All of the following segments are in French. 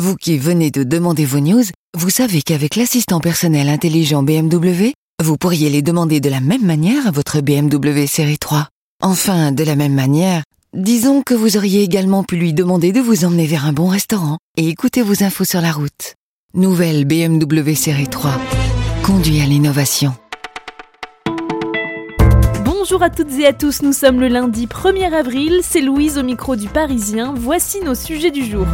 Vous qui venez de demander vos news, vous savez qu'avec l'assistant personnel intelligent BMW, vous pourriez les demander de la même manière à votre BMW série 3. Enfin, de la même manière, disons que vous auriez également pu lui demander de vous emmener vers un bon restaurant et écouter vos infos sur la route. Nouvelle BMW série 3. Conduit à l'innovation. Bonjour à toutes et à tous, nous sommes le lundi 1er avril, c'est Louise au micro du Parisien, voici nos sujets du jour.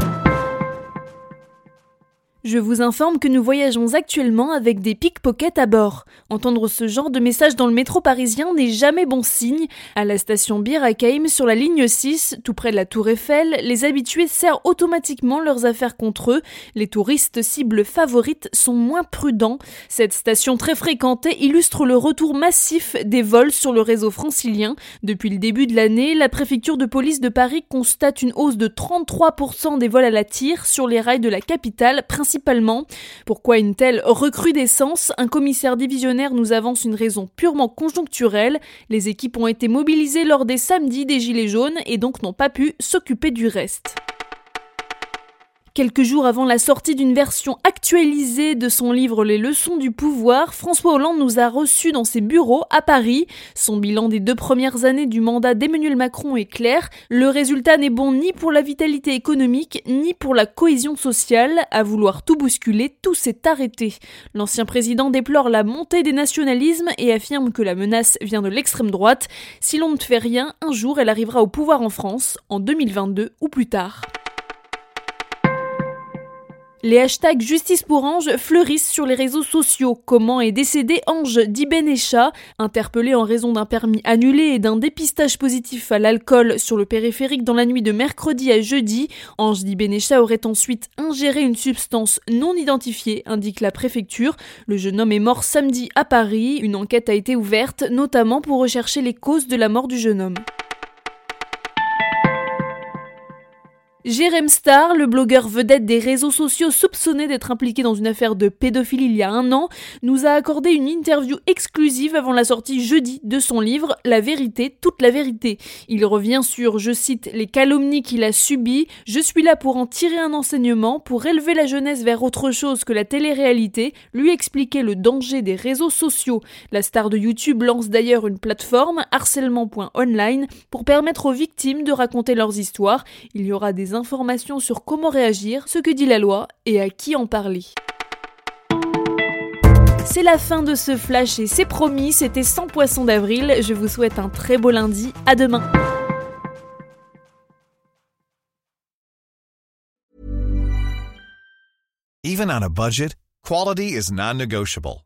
Je vous informe que nous voyageons actuellement avec des pickpockets à bord. Entendre ce genre de message dans le métro parisien n'est jamais bon signe. À la station Bir sur la ligne 6, tout près de la Tour Eiffel, les habitués serrent automatiquement leurs affaires contre eux. Les touristes cibles favorites sont moins prudents. Cette station très fréquentée illustre le retour massif des vols sur le réseau francilien. Depuis le début de l'année, la préfecture de police de Paris constate une hausse de 33% des vols à la tire sur les rails de la capitale, principalement principalement. Pourquoi une telle recrudescence? Un commissaire divisionnaire nous avance une raison purement conjoncturelle. Les équipes ont été mobilisées lors des samedis des Gilets jaunes et donc n'ont pas pu s'occuper du reste. Quelques jours avant la sortie d'une version actualisée de son livre Les leçons du pouvoir, François Hollande nous a reçus dans ses bureaux à Paris. Son bilan des deux premières années du mandat d'Emmanuel Macron est clair. Le résultat n'est bon ni pour la vitalité économique, ni pour la cohésion sociale. À vouloir tout bousculer, tout s'est arrêté. L'ancien président déplore la montée des nationalismes et affirme que la menace vient de l'extrême droite. Si l'on ne fait rien, un jour elle arrivera au pouvoir en France, en 2022 ou plus tard. Les hashtags Justice pour Ange fleurissent sur les réseaux sociaux. Comment est décédé Ange Dibenecha Interpellé en raison d'un permis annulé et d'un dépistage positif à l'alcool sur le périphérique dans la nuit de mercredi à jeudi, Ange Dibenecha aurait ensuite ingéré une substance non identifiée, indique la préfecture. Le jeune homme est mort samedi à Paris. Une enquête a été ouverte, notamment pour rechercher les causes de la mort du jeune homme. Jérém Star, le blogueur vedette des réseaux sociaux soupçonné d'être impliqué dans une affaire de pédophilie il y a un an, nous a accordé une interview exclusive avant la sortie jeudi de son livre La vérité, toute la vérité. Il revient sur, je cite, les calomnies qu'il a subies. Je suis là pour en tirer un enseignement, pour élever la jeunesse vers autre chose que la télé-réalité, lui expliquer le danger des réseaux sociaux. La star de YouTube lance d'ailleurs une plateforme, harcèlement.online, pour permettre aux victimes de raconter leurs histoires. Il y aura des informations sur comment réagir, ce que dit la loi et à qui en parler. C'est la fin de ce flash et c'est promis, c'était 100 poissons d'avril. Je vous souhaite un très beau lundi. À demain. Even on a budget, quality is non-negotiable.